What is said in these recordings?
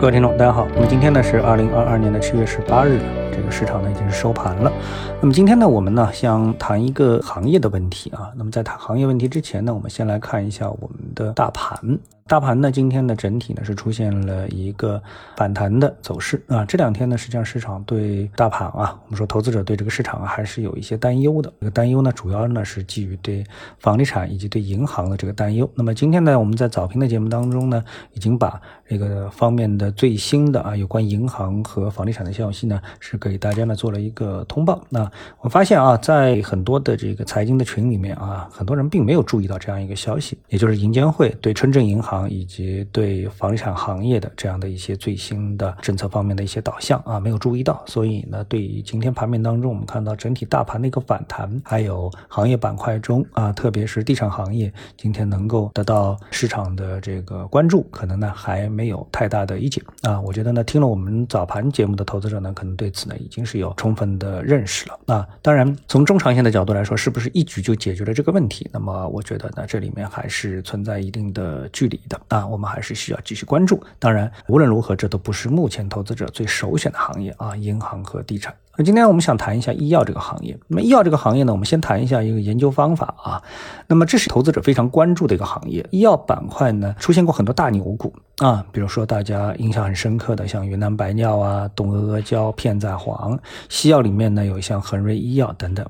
各位听众，大家好。那么今天呢是二零二二年的七月十八日，这个市场呢已经是收盘了。那么今天呢，我们呢想谈一个行业的问题啊。那么在谈行业问题之前呢，我们先来看一下我们的大盘。大盘呢，今天的整体呢是出现了一个反弹的走势啊。这两天呢，实际上市场对大盘啊，我们说投资者对这个市场啊还是有一些担忧的。这个担忧呢，主要呢是基于对房地产以及对银行的这个担忧。那么今天呢，我们在早评的节目当中呢，已经把这个方面的最新的啊有关银行和房地产的消息呢，是给大家呢做了一个通报。那我发现啊，在很多的这个财经的群里面啊，很多人并没有注意到这样一个消息，也就是银监会对村镇银行。以及对房地产行业的这样的一些最新的政策方面的一些导向啊，没有注意到，所以呢，对于今天盘面当中，我们看到整体大盘的一个反弹，还有行业板块中啊，特别是地产行业，今天能够得到市场的这个关注，可能呢还没有太大的意见啊。我觉得呢，听了我们早盘节目的投资者呢，可能对此呢已经是有充分的认识了啊。当然，从中长线的角度来说，是不是一举就解决了这个问题？那么我觉得呢，这里面还是存在一定的距离的。啊，我们还是需要继续关注。当然，无论如何，这都不是目前投资者最首选的行业啊，银行和地产。那今天我们想谈一下医药这个行业。那么医药这个行业呢，我们先谈一下一个研究方法啊。那么这是投资者非常关注的一个行业。医药板块呢，出现过很多大牛股啊，比如说大家印象很深刻的，像云南白药啊、东阿阿胶、片仔癀。西药里面呢，有像恒瑞医药等等。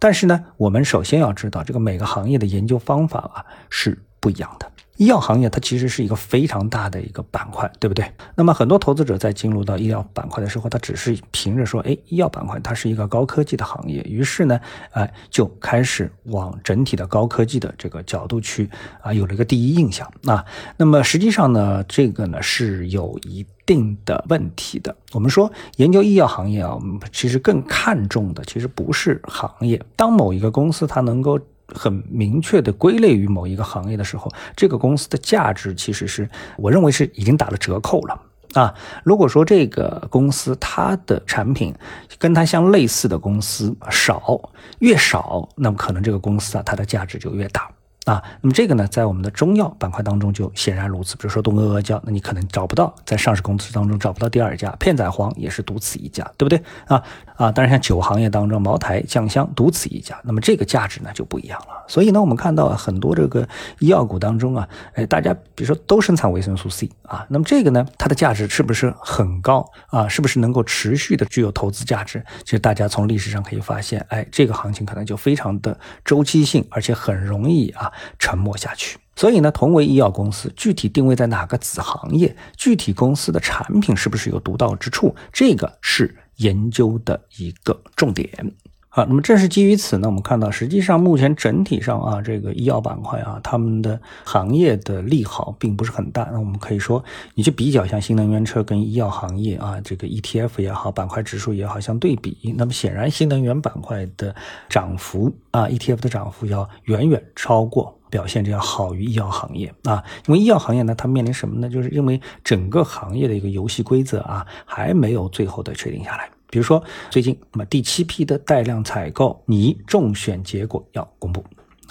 但是呢，我们首先要知道，这个每个行业的研究方法啊是不一样的。医药行业它其实是一个非常大的一个板块，对不对？那么很多投资者在进入到医药板块的时候，他只是凭着说，哎，医药板块它是一个高科技的行业，于是呢，哎，就开始往整体的高科技的这个角度去啊，有了一个第一印象啊。那么实际上呢，这个呢是有一定的问题的。我们说研究医药行业啊，我们其实更看重的其实不是行业，当某一个公司它能够。很明确的归类于某一个行业的时候，这个公司的价值其实是我认为是已经打了折扣了啊。如果说这个公司它的产品跟它相类似的公司少，越少，那么可能这个公司啊它的价值就越大。啊，那么这个呢，在我们的中药板块当中就显然如此。比如说东阿阿胶，那你可能找不到在上市公司当中找不到第二家；片仔癀也是独此一家，对不对？啊啊，当然像酒行业当中，茅台、酱香独此一家，那么这个价值呢就不一样了。所以呢，我们看到很多这个医药股当中啊，哎，大家比如说都生产维生素 C 啊，那么这个呢，它的价值是不是很高啊？是不是能够持续的具有投资价值？其实大家从历史上可以发现，哎，这个行情可能就非常的周期性，而且很容易啊。沉默下去。所以呢，同为医药公司，具体定位在哪个子行业，具体公司的产品是不是有独到之处，这个是研究的一个重点。好，那么正是基于此呢，我们看到，实际上目前整体上啊，这个医药板块啊，他们的行业的利好并不是很大。那我们可以说，你去比较像新能源车跟医药行业啊，这个 ETF 也好，板块指数也好，相对比，那么显然新能源板块的涨幅啊，ETF 的涨幅要远远超过，表现着要好于医药行业啊。因为医药行业呢，它面临什么呢？就是因为整个行业的一个游戏规则啊，还没有最后的确定下来。比如说，最近那么第七批的带量采购拟中选结果要公布。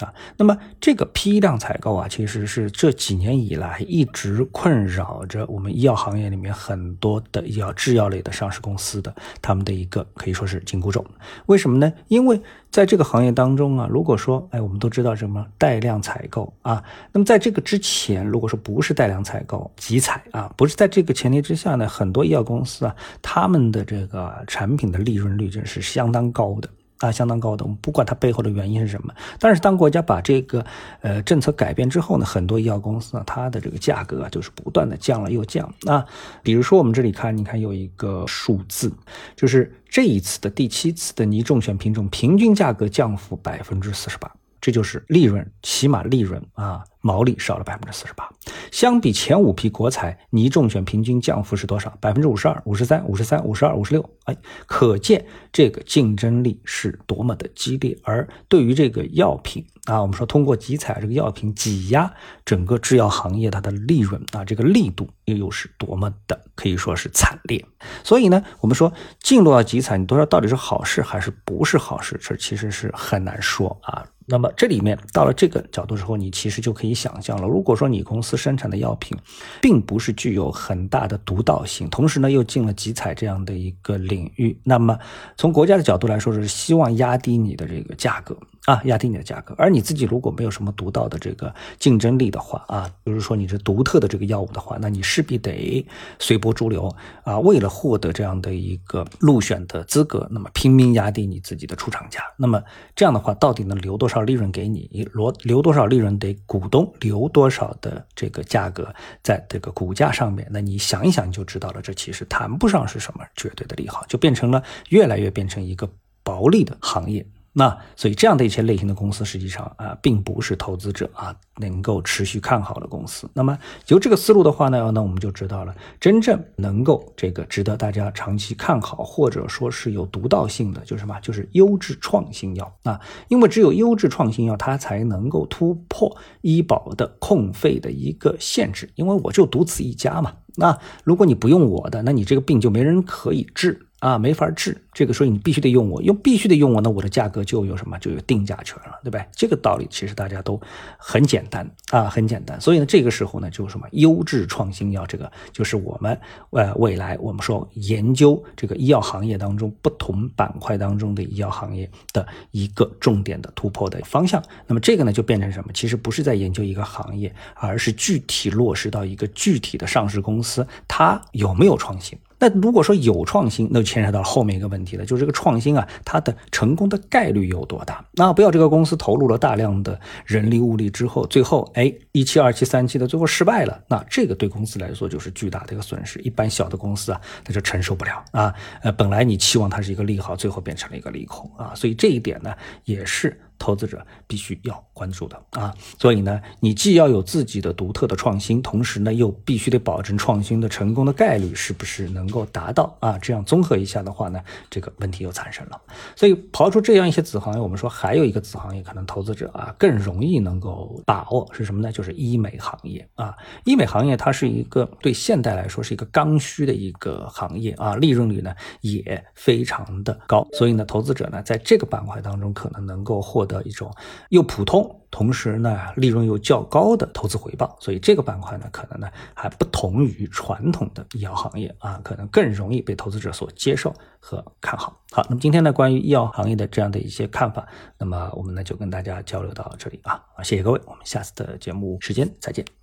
啊，那么这个批量采购啊，其实是这几年以来一直困扰着我们医药行业里面很多的医药制药类的上市公司的他们的一个可以说是紧箍咒。为什么呢？因为在这个行业当中啊，如果说，哎，我们都知道什么带量采购啊，那么在这个之前，如果说不是带量采购，集采啊，不是在这个前提之下呢，很多医药公司啊，他们的这个产品的利润率真是相当高的。啊，相当高的，我们不管它背后的原因是什么，但是当国家把这个呃政策改变之后呢，很多医药公司呢，它的这个价格啊，就是不断的降了又降啊。比如说我们这里看，你看有一个数字，就是这一次的第七次的拟中选品种平均价格降幅百分之四十八，这就是利润，起码利润啊。毛利少了百分之四十八，相比前五批国采拟中选平均降幅是多少？百分之五十二、五十三、五十三、五十二、五十六。哎，可见这个竞争力是多么的激烈。而对于这个药品啊，我们说通过集采这个药品挤压整个制药行业它的利润啊，这个力度又又是多么的可以说是惨烈。所以呢，我们说进入到集采，你多少到底是好事还是不是好事？这其实是很难说啊。那么这里面到了这个角度之后，你其实就可以。你想象了，如果说你公司生产的药品，并不是具有很大的独到性，同时呢又进了集采这样的一个领域，那么从国家的角度来说是希望压低你的这个价格。啊，压低你的价格，而你自己如果没有什么独到的这个竞争力的话，啊，比如说你是独特的这个药物的话，那你势必得随波逐流啊，为了获得这样的一个入选的资格，那么拼命压低你自己的出厂价，那么这样的话，到底能留多少利润给你？留留多少利润给股东？留多少的这个价格在这个股价上面？那你想一想你就知道了，这其实谈不上是什么绝对的利好，就变成了越来越变成一个薄利的行业。那所以这样的一些类型的公司，实际上啊，并不是投资者啊能够持续看好的公司。那么由这个思路的话呢，那我们就知道了，真正能够这个值得大家长期看好，或者说是有独到性的，就是什么？就是优质创新药啊。因为只有优质创新药，它才能够突破医保的控费的一个限制。因为我就独此一家嘛。那如果你不用我的，那你这个病就没人可以治。啊，没法治这个，所以你必须得用我，用必须得用我，那我的价格就有什么，就有定价权了，对不对？这个道理其实大家都很简单啊，很简单。所以呢，这个时候呢，就是什么优质创新药，这个就是我们呃未来我们说研究这个医药行业当中不同板块当中的医药行业的一个重点的突破的方向。那么这个呢，就变成什么？其实不是在研究一个行业，而是具体落实到一个具体的上市公司，它有没有创新。那如果说有创新，那就牵扯到后面一个问题问题了，就是这个创新啊，它的成功的概率有多大？那不要这个公司投入了大量的人力物力之后，最后哎一期、二期、三期的最后失败了，那这个对公司来说就是巨大的一个损失。一般小的公司啊，它就承受不了啊。呃，本来你期望它是一个利好，最后变成了一个利空啊。所以这一点呢，也是。投资者必须要关注的啊，所以呢，你既要有自己的独特的创新，同时呢，又必须得保证创新的成功的概率是不是能够达到啊？这样综合一下的话呢，这个问题又产生了。所以刨出这样一些子行业，我们说还有一个子行业，可能投资者啊更容易能够把握是什么呢？就是医美行业啊。医美行业它是一个对现代来说是一个刚需的一个行业啊，利润率呢也非常的高，所以呢，投资者呢在这个板块当中可能能够获得。的一种又普通，同时呢利润又较高的投资回报，所以这个板块呢可能呢还不同于传统的医药行业啊，可能更容易被投资者所接受和看好。好，那么今天呢关于医药行业的这样的一些看法，那么我们呢就跟大家交流到这里啊，谢谢各位，我们下次的节目时间再见。